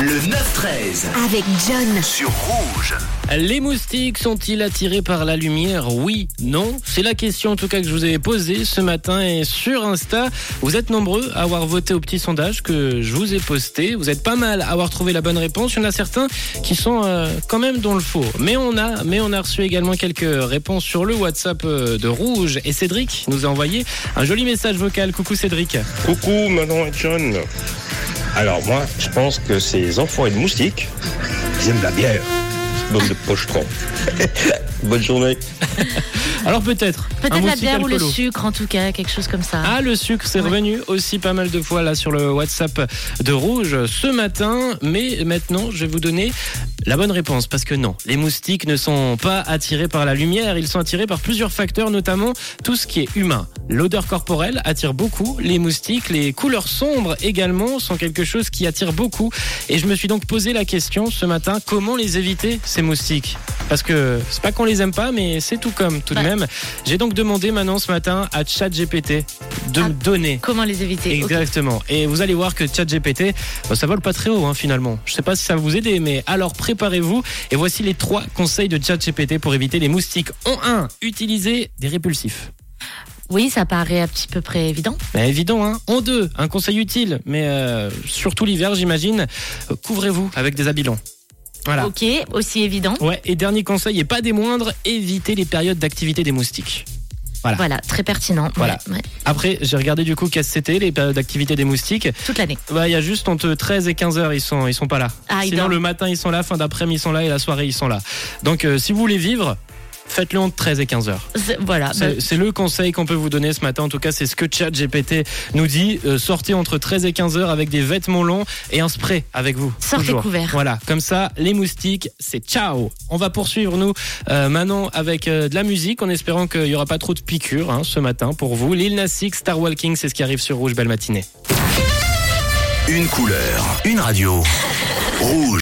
Le 9-13 avec John. sur Rouge. Les moustiques sont-ils attirés par la lumière? Oui, non C'est la question en tout cas que je vous ai posée ce matin et sur Insta. Vous êtes nombreux à avoir voté au petit sondage que je vous ai posté. Vous êtes pas mal à avoir trouvé la bonne réponse. Il y en a certains qui sont euh, quand même dans le faux. Mais on a, mais on a reçu également quelques réponses sur le WhatsApp euh, de Rouge et Cédric nous a envoyé un joli message vocal. Coucou Cédric. Coucou Manon et John. Alors moi, je pense que ces enfoirés de moustiques, ils aiment la bière. Bande de pochetrons. Bonne journée. Alors peut-être. Peut-être la bière ou le sucre, en tout cas, quelque chose comme ça. Ah, le sucre, c'est Ouais. revenu aussi pas mal de fois là sur le WhatsApp de Rouge ce matin. Mais maintenant, je vais vous donner la bonne réponse parce que non, les moustiques ne sont pas attirés par la lumière. Ils sont attirés par plusieurs facteurs, notamment tout ce qui est humain. L'odeur corporelle attire beaucoup les moustiques. Les couleurs sombres également sont quelque chose qui attire beaucoup. Et je me suis donc posé la question ce matin comment les éviter ces moustiques? Parce que c'est pas qu'on les aime pas, mais c'est tout comme tout de même. J'ai donc demandé maintenant ce matin à ChatGPT de Ah. me donner. Comment les éviter. Exactement. Et vous allez voir que ChatGPT, bah, ça vole pas très haut hein, finalement. Je sais pas si ça va vous aider, mais alors préparez-vous. Et voici les trois conseils de ChatGPT pour éviter les moustiques. En 1, utilisez des répulsifs. Oui, ça paraît à petit peu près évident. Bah, évident, hein. En 2, un conseil utile, mais euh, surtout l'hiver, j'imagine, couvrez-vous avec des habits longs. Voilà. Ok, aussi évident. Ouais, et dernier conseil, et pas des moindres, évitez les périodes d'activité des moustiques. Voilà. Voilà, très pertinent. Voilà. Ouais, ouais. Après, j'ai regardé du coup qu'est-ce que c'était, les périodes d'activité des moustiques. Toute l'année. Bah, il y a juste entre 13 et 15 heures, ils sont, ils sont pas là. Ah, Sinon, le matin, ils sont là, fin d'après-midi, ils sont là, et la soirée, ils sont là. Donc, euh, si vous voulez vivre, faites-le entre 13 et 15 heures. C'est- Voilà. bah, C'est le conseil qu'on peut vous donner ce matin. En tout cas, c'est ce que ChatGPT nous dit. Euh, sortez entre 13 et 15 heures avec des vêtements longs et un spray avec vous. Sortez Toujours. couverts. Voilà, comme ça, les moustiques, c'est ciao. On va poursuivre, nous, euh, maintenant, avec euh, de la musique, en espérant qu'il n'y aura pas trop de piqûres hein, ce matin pour vous. Lil Nas X, Star Walking, c'est ce qui arrive sur Rouge. Belle matinée. Une couleur, une radio. Rouge.